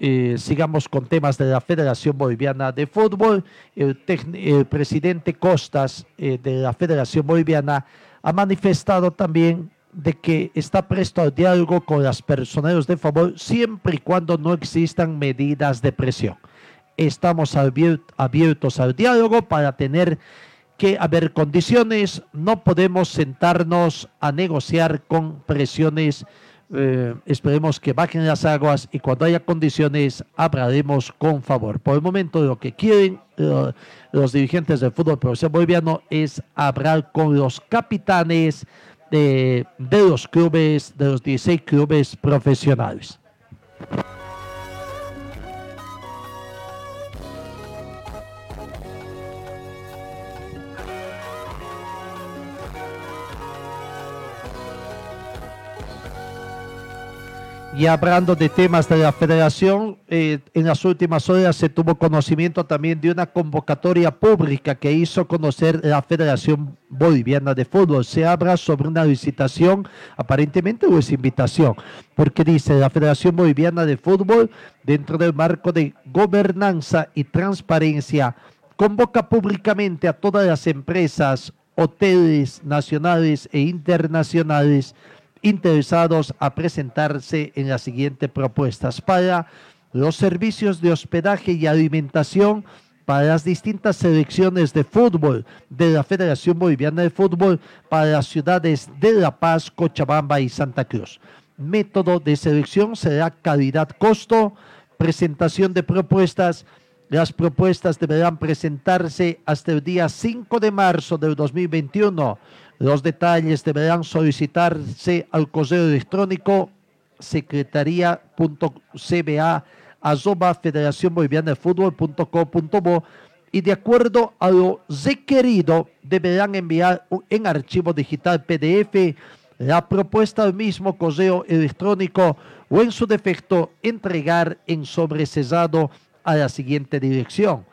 Speaker 3: eh, sigamos con temas de la Federación Boliviana de Fútbol. El, el presidente Costas eh, de la Federación Boliviana ha manifestado también de que está presto al diálogo con las personeros de favor siempre y cuando no existan medidas de presión. Estamos abier- abiertos al diálogo para tener que haber condiciones, no podemos sentarnos a negociar con presiones eh, esperemos que bajen las aguas y cuando haya condiciones hablaremos con favor. Por el momento lo que quieren eh, los dirigentes del fútbol profesional boliviano es hablar con los capitanes de, de los clubes, de los 16 clubes profesionales. Y hablando de temas de la federación, eh, en las últimas horas se tuvo conocimiento también de una convocatoria pública que hizo conocer la Federación Boliviana de Fútbol. Se habla sobre una licitación, aparentemente o es invitación, porque dice la Federación Boliviana de Fútbol, dentro del marco de gobernanza y transparencia, convoca públicamente a todas las empresas, hoteles nacionales e internacionales interesados a presentarse en las siguientes propuestas para los servicios de hospedaje y alimentación para las distintas selecciones de fútbol de la Federación Boliviana de Fútbol para las ciudades de La Paz, Cochabamba y Santa Cruz. Método de selección será calidad-costo, presentación de propuestas. Las propuestas deberán presentarse hasta el día 5 de marzo del 2021 los detalles deberán solicitarse al correo electrónico secretaría.cba arroba Federación Boliviana de Fútbol.co.bo y de acuerdo a lo requerido deberán enviar en archivo digital PDF la propuesta al mismo correo electrónico o en su defecto entregar en sobrecesado a la siguiente dirección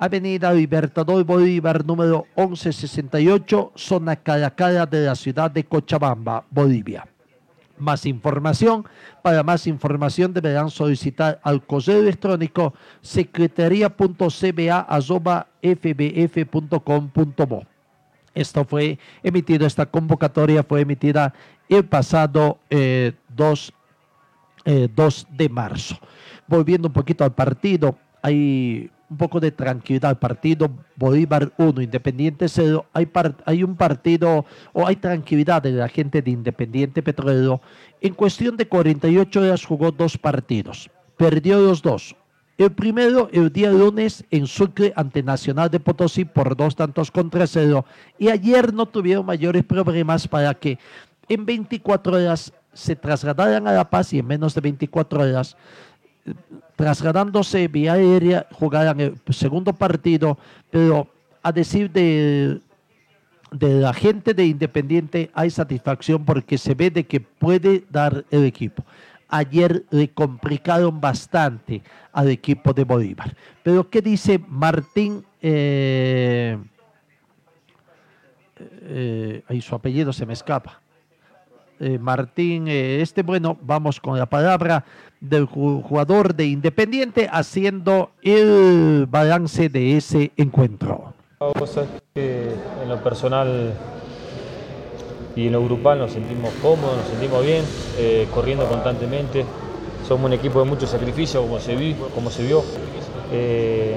Speaker 3: Avenida Libertador Bolívar, número 1168, zona Caracala de la ciudad de Cochabamba, Bolivia. Más información, para más información deberán solicitar al correo electrónico secretaría.cba.fbf.com.bo. Esto fue emitido, esta convocatoria fue emitida el pasado 2 eh, eh, de marzo. Volviendo un poquito al partido, hay un poco de tranquilidad. Partido Bolívar 1, Independiente 0. Hay, hay un partido o hay tranquilidad de la gente de Independiente Petrolero. En cuestión de 48 horas jugó dos partidos. Perdió los dos. El primero, el día lunes, en Sucre ante Nacional de Potosí por dos tantos contra cero. Y ayer no tuvieron mayores problemas para que en 24 horas se trasladaran a La Paz y en menos de 24 horas trasladándose vía aérea, jugarán el segundo partido, pero a decir de, de la gente de Independiente hay satisfacción porque se ve de que puede dar el equipo. Ayer le complicaron bastante al equipo de Bolívar. Pero ¿qué dice Martín? Eh, eh, ahí su apellido se me escapa. Eh, Martín, este bueno, vamos con la palabra del jugador de Independiente haciendo el balance de ese encuentro.
Speaker 16: en lo personal y en lo grupal nos sentimos cómodos, nos sentimos bien, eh, corriendo constantemente. Somos un equipo de mucho sacrificio, como se, vio. Eh,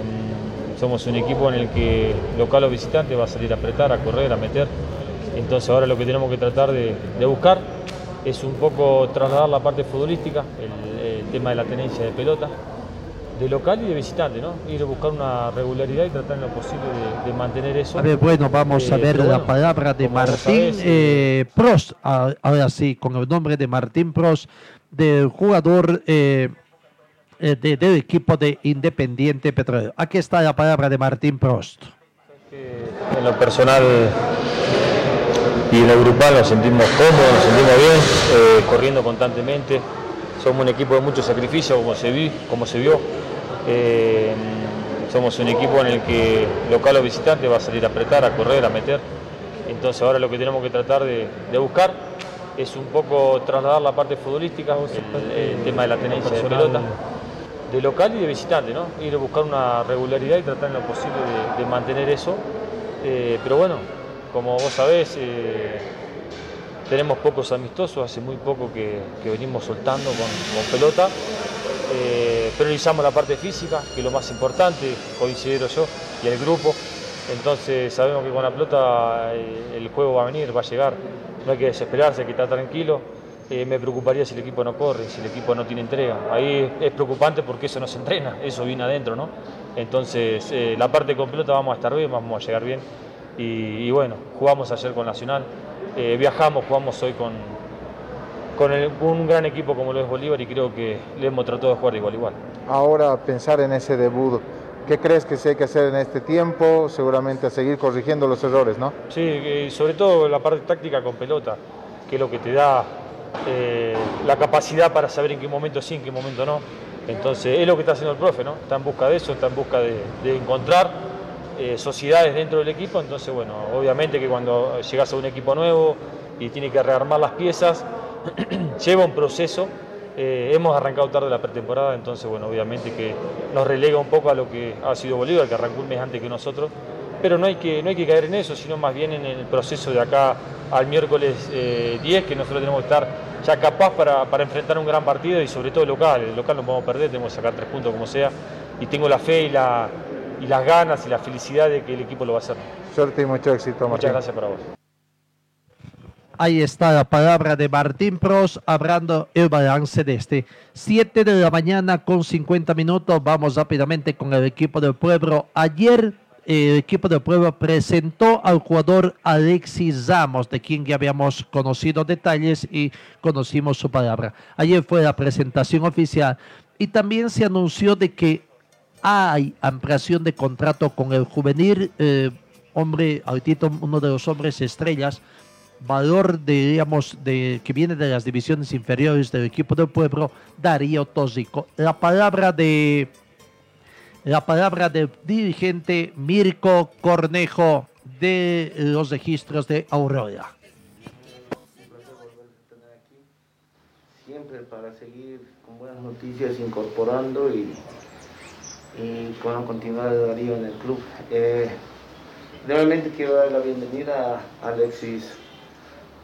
Speaker 16: somos un equipo en el que local o visitante va a salir a apretar, a correr, a meter. Entonces ahora lo que tenemos que tratar de, buscar es un poco trasladar la parte futbolística, tema de la tenencia de pelota, de local y de visitante, ¿no? Ir a buscar una regularidad y tratar en lo posible de, mantener eso.
Speaker 3: A ver, bueno, vamos a eh, ver la palabra de Martín eh, Prost, ahora sí, con el nombre de Martín Prost, del jugador eh, del equipo de Independiente Petróleo. Aquí está la palabra de Martín Prost.
Speaker 16: En lo personal y en lo grupal nos sentimos cómodos, nos sentimos bien, eh, corriendo constantemente. Somos un equipo de mucho sacrificio, como se, vi, como se vio. Eh, somos un equipo en el que local o visitante va a salir a apretar, a correr, a meter. Entonces ahora lo que tenemos que tratar de, buscar es un poco trasladar la parte futbolística, el, tema de la tenencia de pelota, de local y de visitante, ¿no? Ir a buscar una regularidad y tratar en lo posible de, mantener eso. Eh, pero bueno, como vos sabés, eh, tenemos pocos amistosos, hace muy poco que, venimos soltando con, pelota. Eh, priorizamos la parte física, que es lo más importante, considero yo, y el grupo. Entonces sabemos que con la pelota eh, el juego va a venir, va a llegar. No hay que desesperarse, hay que estar tranquilo. me preocuparía si el equipo no corre, si el equipo no tiene entrega. Ahí es preocupante porque eso no se entrena, eso viene adentro, ¿no? Entonces, la parte con pelota vamos a estar bien, vamos a llegar bien y, bueno, jugamos ayer con Nacional, eh, viajamos, jugamos hoy con, con un gran equipo como lo es Bolívar y creo que le hemos tratado de jugar igual igual.
Speaker 17: Ahora pensar en ese debut, ¿qué crees que se hay que hacer en este tiempo? Seguramente a seguir corrigiendo los errores, ¿no?
Speaker 16: Sí, sobre todo la parte táctica con pelota, que es lo que te da eh, la capacidad para saber en qué momento sí, en qué momento no. Entonces es lo que está haciendo el profe, ¿no? Está en busca de eso, está en busca de, de encontrar eh, sociedades dentro del equipo. Entonces, bueno, obviamente que cuando llegas a un equipo nuevo y tiene que rearmar las piezas, lleva un proceso. Eh, hemos arrancado tarde la pretemporada, entonces, bueno, obviamente que nos relega un poco a lo que ha sido Bolívar, que arrancó un mes antes que nosotros. Pero no hay que, no hay que caer en eso, sino más bien en el proceso de acá al miércoles eh, 10, que nosotros tenemos que estar ya capaz para, enfrentar un gran partido y sobre todo local. El local no podemos perder, tenemos que sacar tres puntos como sea. Y tengo la fe y, la, y las ganas y la felicidad de que el equipo lo va a hacer.
Speaker 17: Suerte y mucho éxito, Martín.
Speaker 16: Muchas gracias para vos.
Speaker 3: Ahí está la palabra de Martín Pros hablando el balance de este. 7 de la mañana con 50 minutos. Vamos rápidamente con el equipo del pueblo. Ayer el equipo del pueblo presentó al jugador Alexis Ramos, de quien ya habíamos conocido detalles y conocimos su palabra. Ayer fue la presentación oficial y también se anunció de que hay ampliación de contrato con el juvenil eh, hombre, ahorita uno de los hombres estrellas, valor de, digamos, de, que viene de las divisiones inferiores del equipo del pueblo, Darío Tóxico. La palabra de la palabra del dirigente Mirko Cornejo de los registros de Aurora.
Speaker 18: Siempre para seguir con buenas noticias, incorporando y, y puedan continuar Darío en el club. Eh, quiero dar la bienvenida a Alexis,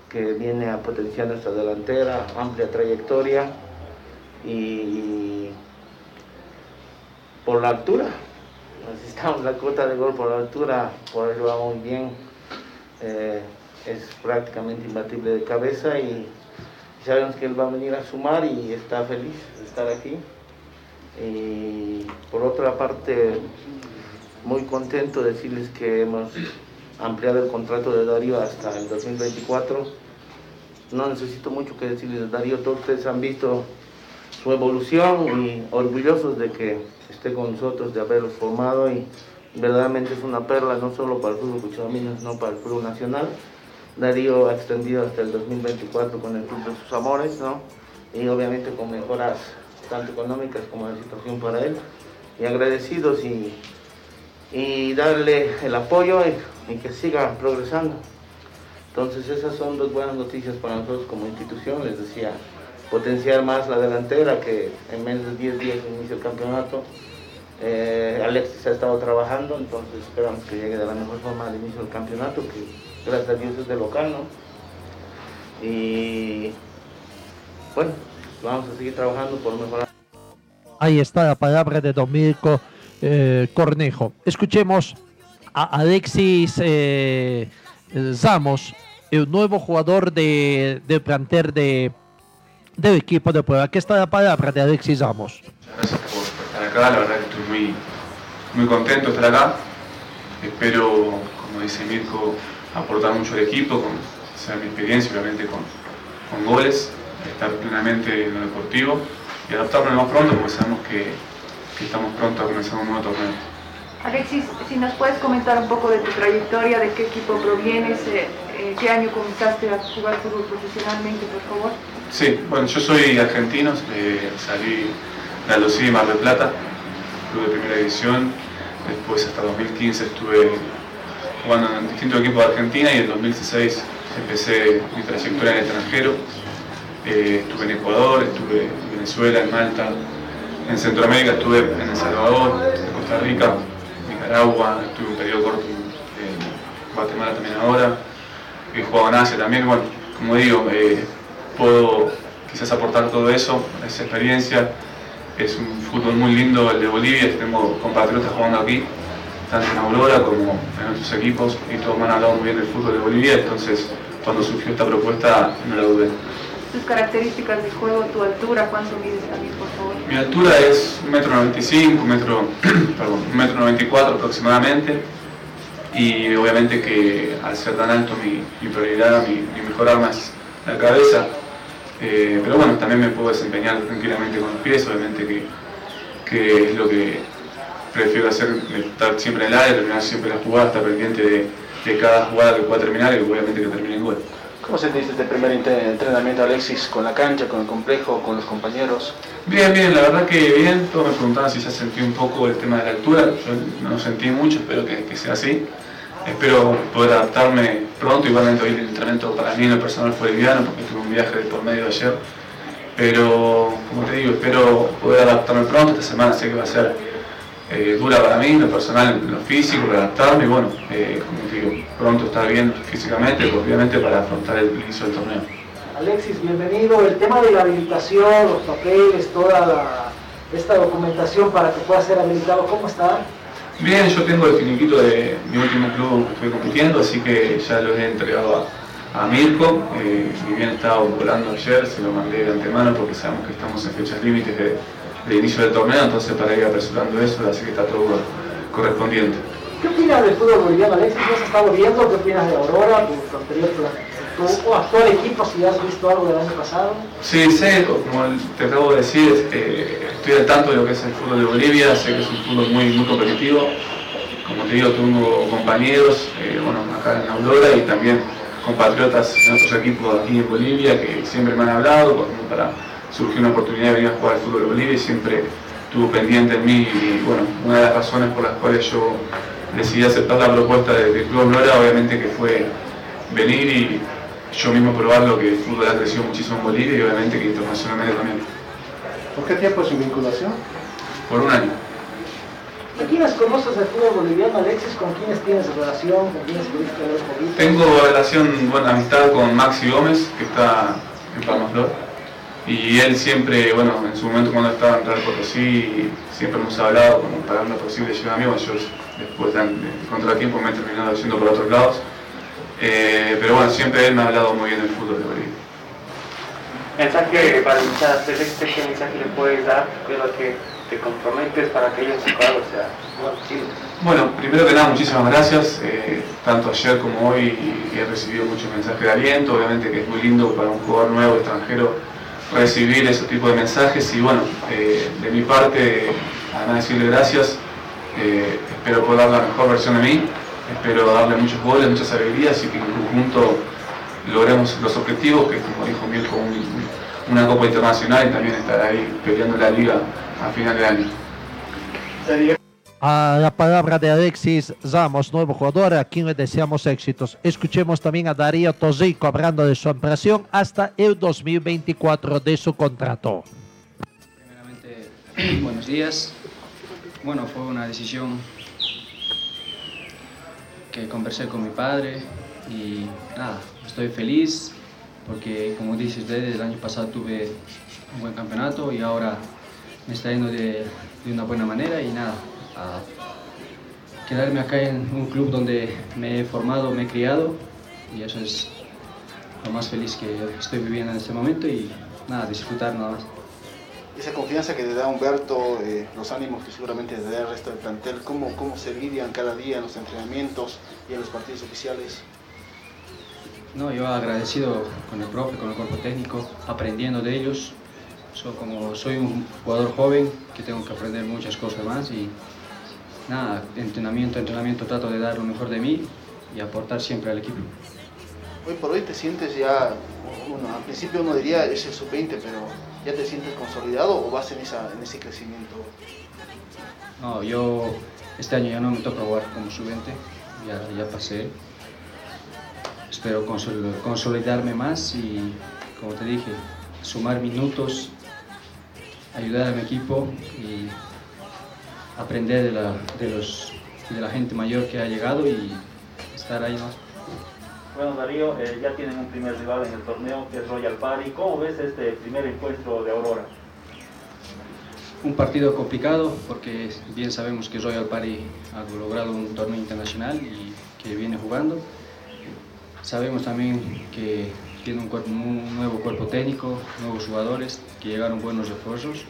Speaker 18: que viene a potenciar nuestra delantera, amplia trayectoria y por la altura. Necesitamos la cuota de gol por la altura, por ello va muy bien. Eh, es prácticamente imbatible de cabeza y sabemos que él va a venir a sumar y está feliz de estar aquí. Y por otra parte, muy contento de decirles que hemos ampliado el contrato de Darío hasta el 2024. No necesito mucho que decirles de Darío, todos ustedes han visto su evolución y orgullosos de que esté con nosotros, de haberlos formado y verdaderamente es una perla no solo para el fútbol cuchabamino, sino para el fútbol nacional. Darío ha extendido hasta el 2024 con el club de sus amores, ¿no? Y obviamente con mejoras tanto económicas como de situación para él. Y agradecidos y, y darle el apoyo y, que siga progresando. Entonces esas son dos buenas noticias para nosotros como institución, les decía, potenciar más la delantera, que en menos de 10 días inicia el campeonato. Eh, Alexis ha estado trabajando, entonces esperamos que llegue de la mejor forma al inicio del campeonato, que gracias a Dios es de local, ¿no? Y bueno, vamos a seguir trabajando por mejorar.
Speaker 3: Ahí está la palabra de Domingo eh, Cornejo. Escuchemos a Alexis eh, Zamos, el nuevo jugador de, del planter de, del equipo de prueba. Aquí está la palabra de Alexis Ramos.
Speaker 19: Gracias por estar acá, la verdad que estoy muy, muy contento de estar acá. Espero, como dice Mirko, aportar mucho al equipo, con sea mi experiencia, obviamente con, con goles, estar plenamente en lo deportivo y adaptarnos más pronto porque sabemos que, que estamos pronto a comenzar un nuevo torneo.
Speaker 20: Alexis, si nos puedes comentar un poco de tu trayectoria, de qué equipo provienes, eh, eh, qué año comenzaste a jugar fútbol profesionalmente, por favor.
Speaker 19: Sí, bueno, yo soy argentino, eh, salí de Aldosí y Mar del Plata, club de primera división, después hasta 2015 estuve jugando en distintos equipos de Argentina y en 2016 empecé mi trayectoria en el extranjero. Eh, estuve en Ecuador, estuve en Venezuela, en Malta, en Centroamérica estuve en El Salvador, en Costa Rica, Nicaragua, estuve un periodo corto en Guatemala también ahora, he jugado en Asia también, bueno, como digo, eh, puedo quizás aportar todo eso, esa experiencia. Es un fútbol muy lindo el de Bolivia, tengo compatriotas jugando aquí, tanto en Aurora como en otros equipos, y todos me han hablado muy bien del fútbol de Bolivia, entonces cuando surgió esta propuesta no la dudé.
Speaker 20: Tus características de juego, tu altura, ¿cuánto mides también, por favor?
Speaker 19: Mi altura es 1,95 m, metro, perdón, 1,94 m aproximadamente, y obviamente que al ser tan alto mi, prioridad, mi, mi mejor arma es la cabeza, eh, pero bueno, también me puedo desempeñar tranquilamente con los pies, obviamente que, que es lo que prefiero hacer, estar siempre en el área, terminar siempre la jugada, estar pendiente de, de cada jugada que pueda terminar y obviamente que termine en gol.
Speaker 21: ¿Cómo sentiste este primer entrenamiento, Alexis, con la cancha, con el complejo, con los compañeros?
Speaker 19: Bien, bien, la verdad que bien. Todos me preguntaban si ya sentí un poco el tema de la altura. Yo no sentí mucho, espero que, que sea así. Espero poder adaptarme pronto. Igualmente hoy el entrenamiento para mí en lo personal fue liviano porque tuve un viaje de por medio ayer. Pero, como te digo, espero poder adaptarme pronto. Esta semana sé que va a ser eh, dura para mí, en lo personal, en lo físico, para adaptarme y bueno, eh, como te digo, pronto estar bien físicamente, obviamente para afrontar el inicio del torneo.
Speaker 13: Alexis, bienvenido. El tema de la habilitación, los papeles, toda la- esta documentación para que pueda ser habilitado, ¿cómo está?
Speaker 19: Bien, yo tengo el finiquito de mi último club que estoy compitiendo, así que ya lo he entregado a, a Mirko. Eh, bien estaba volando ayer, se lo mandé de antemano porque sabemos que estamos en fechas límites de, de inicio del torneo, entonces para ir apresurando eso, así que está todo correspondiente.
Speaker 13: ¿Qué opinas del fútbol boliviano, Alexis? ¿No has estado viendo? ¿Qué opinas de Aurora, tu, anterior, tu, tu actual equipo, si has visto algo del año pasado?
Speaker 19: Sí, sé, como te acabo de decir, eh, estoy al tanto de lo que es el fútbol de Bolivia, sé que es un fútbol muy, muy competitivo. Como te digo, tengo compañeros, eh, bueno, acá en Aurora y también compatriotas en otros equipos aquí en Bolivia que siempre me han hablado para surgir una oportunidad de venir a jugar al fútbol de Bolivia y siempre estuvo pendiente en mí y bueno, una de las razones por las cuales yo decidí aceptar la propuesta de- del Club Aurora obviamente que fue venir y yo mismo probar lo que el fútbol ha crecido muchísimo en Bolivia y obviamente que internacionalmente también,
Speaker 21: ¿Por qué tiempo su vinculación?
Speaker 19: por un año.
Speaker 13: ¿De quiénes conoces el fútbol boliviano, Alexis? ¿Con quiénes tienes relación? ¿Con quiénes pudiste ver poquito?
Speaker 19: Tengo relación, buena amistad con Maxi Gómez, que está en Palmaflor. Y él siempre, bueno, en su momento cuando estaba en Real Potosí, siempre hemos hablado como para una posible llegada mía. Bueno, yo después de de contratiempo me he terminado yendo por otros lados. Eh, pero bueno, siempre él me ha hablado muy bien del fútbol de Bolivia.
Speaker 22: Mensaje para el hinchada celeste, ¿qué mensaje le puedes dar? ¿Qué es lo que te comprometes para que ellos jugadores sea posible?
Speaker 19: Bueno, primero que nada, muchísimas gracias. Eh, tanto ayer como hoy he recibido muchos mensajes de aliento. Obviamente que es muy lindo para un jugador nuevo, extranjero, recibir ese tipo de mensajes. Y bueno, eh, de mi parte, además de decirle gracias, eh, espero poder dar la mejor versión de mí. Espero darle muchos goles, muchas alegrías y que en conjunto logremos los objetivos, que como dijo Mirko, un- una Copa Internacional y también estar ahí peleando la liga a final de año.
Speaker 3: A la palabra de Alexis Ramos, nuevo jugador, a quien deseamos éxitos. Escuchemos también a Darío Tozico hablando de su ampliación hasta el 2024 de su contrato.
Speaker 23: Buenos días. Bueno, fue una decisión que conversé con mi padre y nada, estoy feliz porque como dice usted, el año pasado tuve un buen campeonato y ahora me está yendo de una buena manera y nada, a quedarme acá en un club donde me he formado, me he criado y eso es lo más feliz que estoy viviendo en este momento y nada, disfrutar nada más.
Speaker 21: Esa confianza que te da Humberto, eh, los ánimos que seguramente te da el resto del plantel, ¿cómo, ¿cómo se lidian cada día en los entrenamientos y en los partidos oficiales?
Speaker 23: No, yo agradecido con el profe, con el cuerpo técnico, aprendiendo de ellos. So, como soy un jugador joven que tengo que aprender muchas cosas más y nada, entrenamiento, entrenamiento trato de dar lo mejor de mí y aportar siempre al equipo.
Speaker 21: Hoy por hoy te sientes ya, bueno, al principio uno diría es el sub-20, pero ¿ya te sientes consolidado o vas en, esa, en ese crecimiento?
Speaker 23: No, yo este año ya no me toca jugar como sub-20, ya, ya pasé. Espero consol- consolidarme más y, como te dije, sumar minutos, ayudar a mi equipo y aprender de la, de los, de la gente mayor que ha llegado y estar ahí más.
Speaker 24: Bueno, Darío, eh, ya tienen un primer rival en el torneo que es Royal Party. ¿Cómo ves este primer encuentro de Aurora?
Speaker 23: Un partido complicado porque bien sabemos que Royal Party ha logrado un torneo internacional y que viene jugando. Sabemos también que tiene un, cuerpo- un nuevo cuerpo técnico, nuevos jugadores, que llegaron buenos refuerzos.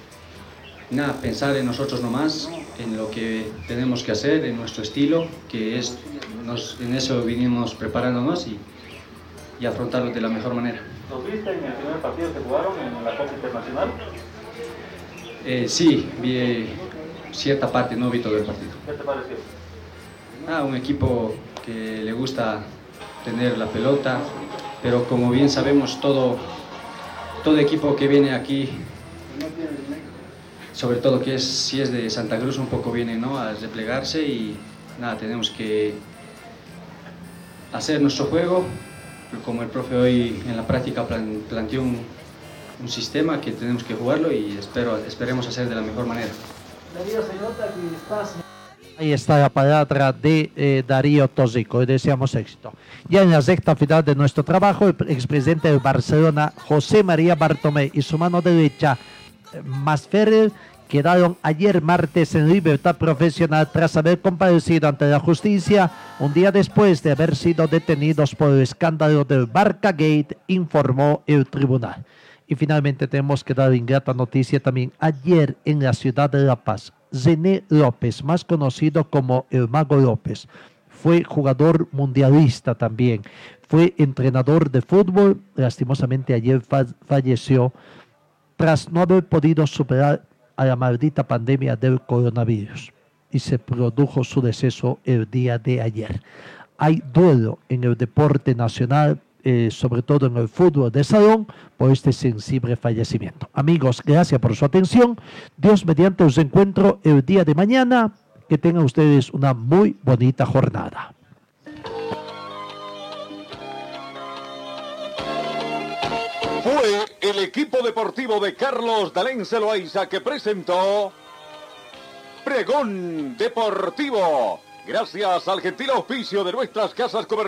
Speaker 23: Nada, pensar en nosotros nomás, en lo que tenemos que hacer, en nuestro estilo, que es, nos- en eso vinimos preparándonos y, y afrontarlo de la mejor manera.
Speaker 24: ¿Los viste en el primer partido que jugaron en la Copa Internacional?
Speaker 23: Eh, sí, vi eh, cierta parte, no vi todo el partido.
Speaker 24: ¿Qué te pareció?
Speaker 23: Ah, un equipo que le gusta tener la pelota, pero como bien sabemos, todo, todo equipo que viene aquí, sobre todo que es, si es de Santa Cruz, un poco viene ¿no? a replegarse y nada, tenemos que hacer nuestro juego, como el profe hoy en la práctica plan- planteó un, un sistema que tenemos que jugarlo y espero, esperemos hacer de la mejor manera.
Speaker 13: Darío, se nota que estás
Speaker 3: Ahí está la palabra de eh, Darío Tosico y deseamos éxito. Ya en la sexta final de nuestro trabajo, el expresidente de Barcelona, José María Bartomé, y su mano derecha, Masferrer, quedaron ayer martes en libertad profesional tras haber comparecido ante la justicia un día después de haber sido detenidos por el escándalo del Barca Gate, informó el tribunal. Y finalmente tenemos que dar ingrata noticia también. Ayer en la ciudad de La Paz, Zené López, más conocido como el Mago López, fue jugador mundialista también, fue entrenador de fútbol, lastimosamente ayer fa- falleció tras no haber podido superar a la maldita pandemia del coronavirus y se produjo su deceso el día de ayer. Hay duelo en el deporte nacional, eh, sobre todo en el fútbol de salón, por este sensible fallecimiento. Amigos, gracias por su atención. Dios mediante os encuentro el día de mañana. Que tengan ustedes una muy bonita jornada.
Speaker 7: Fue el equipo deportivo de Carlos Dalén Celoaiza que presentó Pregón Deportivo. Gracias al gentil auspicio de nuestras casas comerciales.